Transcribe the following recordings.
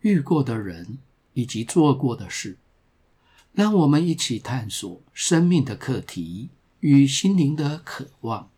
遇过的人以及做过的事，让我们一起探索生命的课题与心灵的渴望。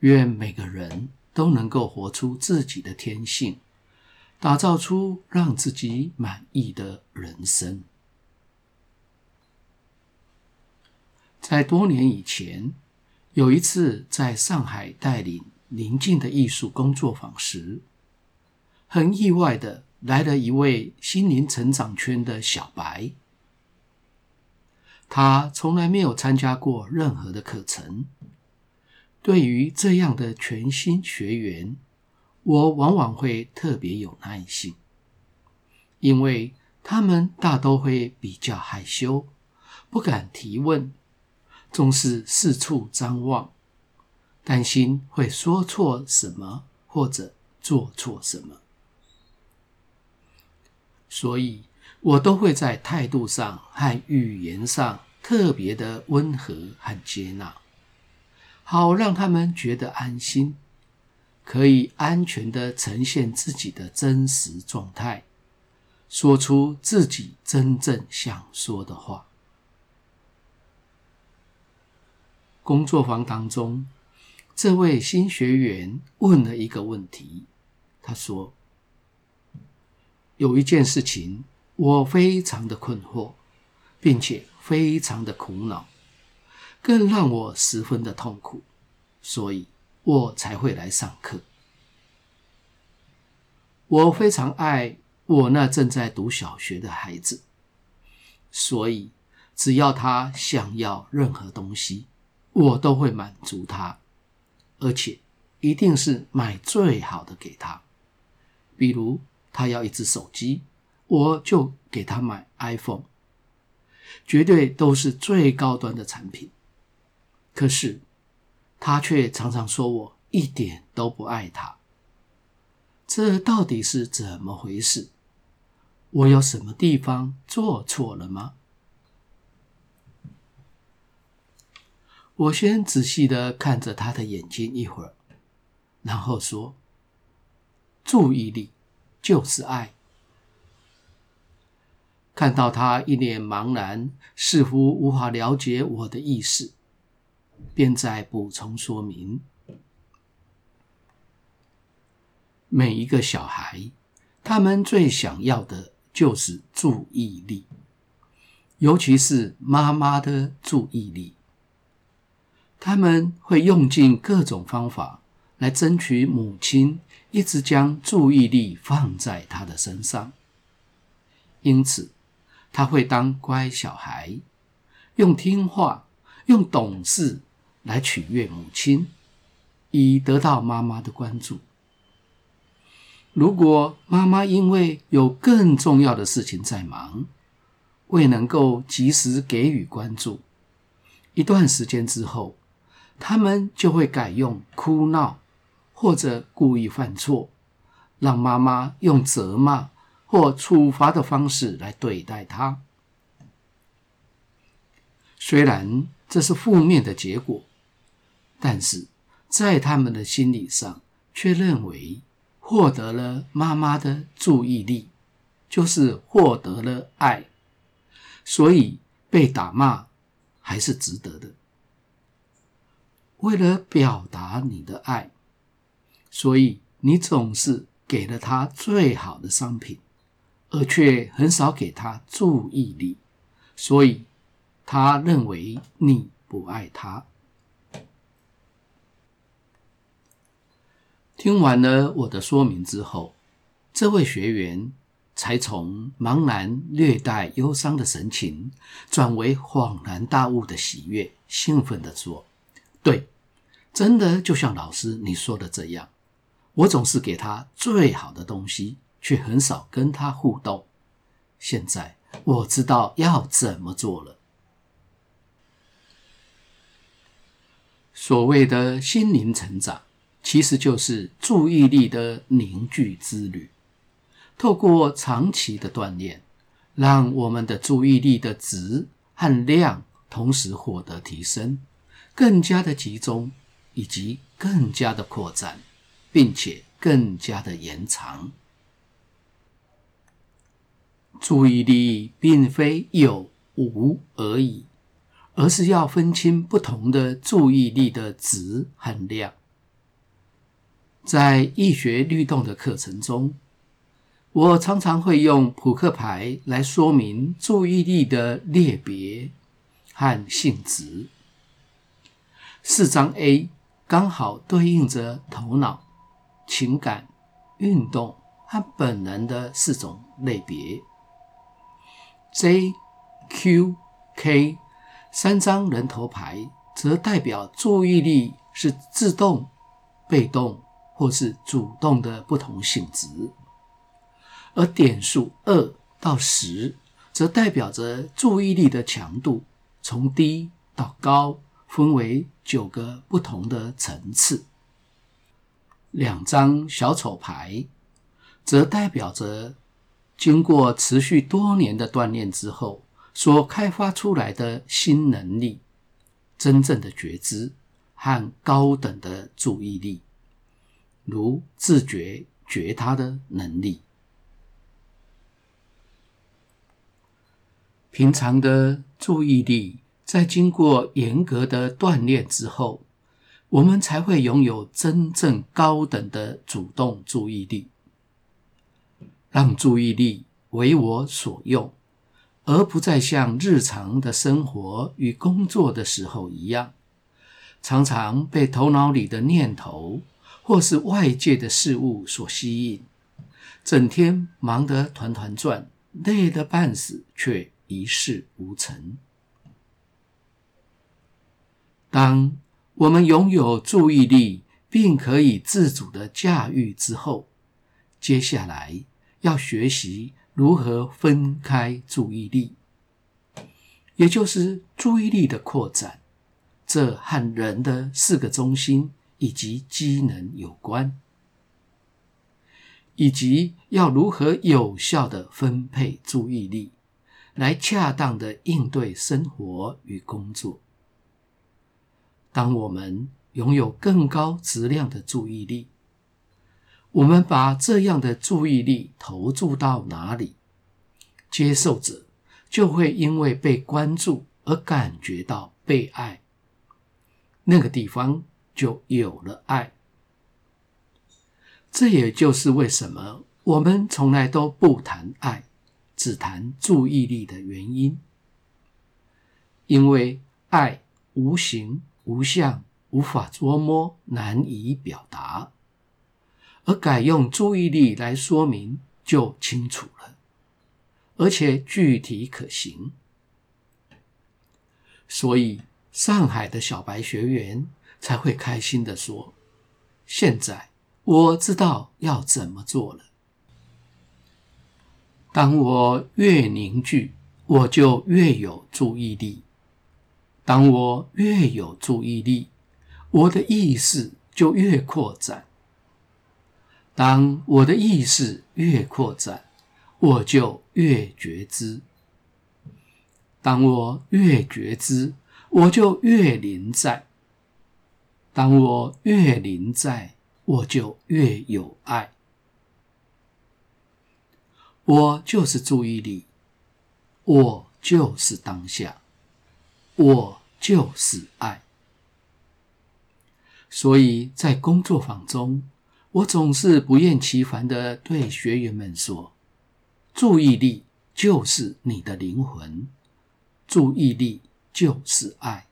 愿每个人都能够活出自己的天性，打造出让自己满意的人生。在多年以前，有一次在上海带领宁静的艺术工作坊时，很意外的来了一位心灵成长圈的小白。他从来没有参加过任何的课程。对于这样的全新学员，我往往会特别有耐心，因为他们大都会比较害羞，不敢提问，总是四处张望。担心会说错什么或者做错什么，所以我都会在态度上和语言上特别的温和和接纳，好让他们觉得安心，可以安全的呈现自己的真实状态，说出自己真正想说的话。工作坊当中。这位新学员问了一个问题，他说：“有一件事情我非常的困惑，并且非常的苦恼，更让我十分的痛苦，所以我才会来上课。我非常爱我那正在读小学的孩子，所以只要他想要任何东西，我都会满足他。”而且一定是买最好的给他，比如他要一只手机，我就给他买 iPhone，绝对都是最高端的产品。可是他却常常说我一点都不爱他，这到底是怎么回事？我有什么地方做错了吗？我先仔细的看着他的眼睛一会儿，然后说：“注意力就是爱。”看到他一脸茫然，似乎无法了解我的意思，便再补充说明：每一个小孩，他们最想要的就是注意力，尤其是妈妈的注意力。他们会用尽各种方法来争取母亲一直将注意力放在他的身上，因此他会当乖小孩，用听话、用懂事来取悦母亲，以得到妈妈的关注。如果妈妈因为有更重要的事情在忙，未能够及时给予关注，一段时间之后，他们就会改用哭闹，或者故意犯错，让妈妈用责骂或处罚的方式来对待他。虽然这是负面的结果，但是在他们的心理上却认为，获得了妈妈的注意力，就是获得了爱，所以被打骂还是值得的。为了表达你的爱，所以你总是给了他最好的商品，而却很少给他注意力，所以他认为你不爱他。听完了我的说明之后，这位学员才从茫然、略带忧伤的神情，转为恍然大悟的喜悦，兴奋地说。对，真的就像老师你说的这样，我总是给他最好的东西，却很少跟他互动，现在我知道要怎么做了。所谓的心灵成长，其实就是注意力的凝聚之旅。透过长期的锻炼，让我们的注意力的质和量同时获得提升，更加的集中，以及更加的扩展，并且更加的延长。注意力并非有无而已，而是要分清不同的注意力的值和量。在易学律动的课程中，我常常会用扑克牌来说明注意力的类别和性质。四张 A 刚好对应着头脑、情感、运动和本能的四种类别。J、Q、K 三张人头牌则代表注意力是自动、被动或是主动的不同性质，而点数二到十则代表着注意力的强度，从低到高，分为九个不同的层次。两张小丑牌则代表着。经过持续多年的锻炼之后，所开发出来的新能力，真正的觉知和高等的注意力，如自觉觉他的能力。平常的注意力，在经过严格的锻炼之后，我们才会拥有真正高等的主动注意力。让注意力为我所用，而不再像日常的生活与工作的时候一样，常常被头脑里的念头或是外界的事物所吸引，整天忙得团团转，累得半死，却一事无成。当我们拥有注意力，并可以自主的驾驭之后，接下来。要学习如何分开注意力，也就是注意力的扩展，这和人的四个中心以及机能有关，以及要如何有效的分配注意力，来恰当的应对生活与工作。当我们拥有更高质量的注意力，我们把这样的注意力投注到哪里，接受者就会因为被关注而感觉到被爱，那个地方就有了爱。这也就是为什么我们从来都不谈爱，只谈注意力的原因，因为爱无形无相，无法捉摸，难以表达。而改用注意力来说明，就清楚了，而且具体可行。所以，上海的小白学员才会开心的说：“现在我知道要怎么做了。当我越凝聚，我就越有注意力；当我越有注意力，我的意识就越扩展。”当我的意识越扩展，我就越觉知；当我越觉知，我就越临在；当我越临在，我就越有爱。我就是注意力，我就是当下，我就是爱。所以在工作坊中，我总是不厌其烦的对学员们说：“注意力就是你的灵魂，注意力就是爱。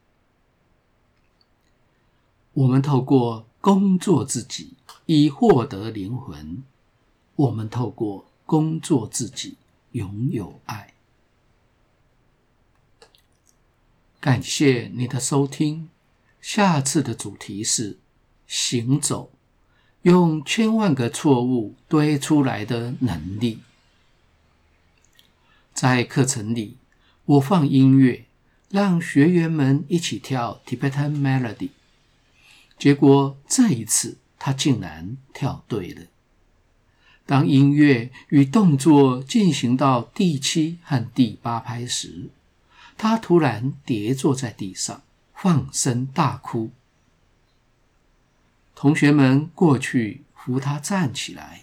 我们透过工作自己以获得灵魂，我们透过工作自己拥有爱。”感谢你的收听，下次的主题是行走。用千万个错误堆出来的能力。在课程里，我放音乐，让学员们一起跳 Tibetan Melody。结果这一次，他竟然跳对了。当音乐与动作进行到第七和第八拍时，他突然跌坐在地上，放声大哭。同学们过去扶他站起来，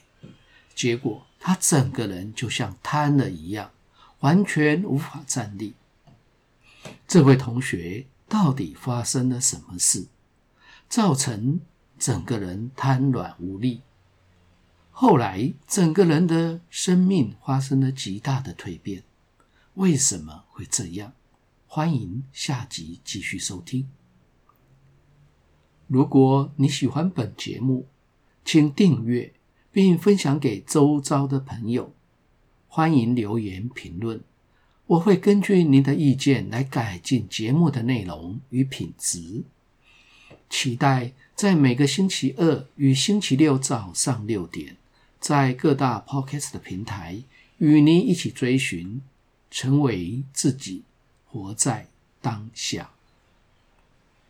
结果他整个人就像瘫了一样。完全无法站立。这位同学到底发生了什么事，造成整个人瘫软无力？后来整个人的生命发生了极大的蜕变。为什么会这样？欢迎下集继续收听。如果你喜欢本节目，请订阅并分享给周遭的朋友。欢迎留言评论，我会根据您的意见来改进节目的内容与品质。期待在每个星期二与星期六早上六点，在各大 Podcast 的平台与您一起追寻，成为自己，活在当下。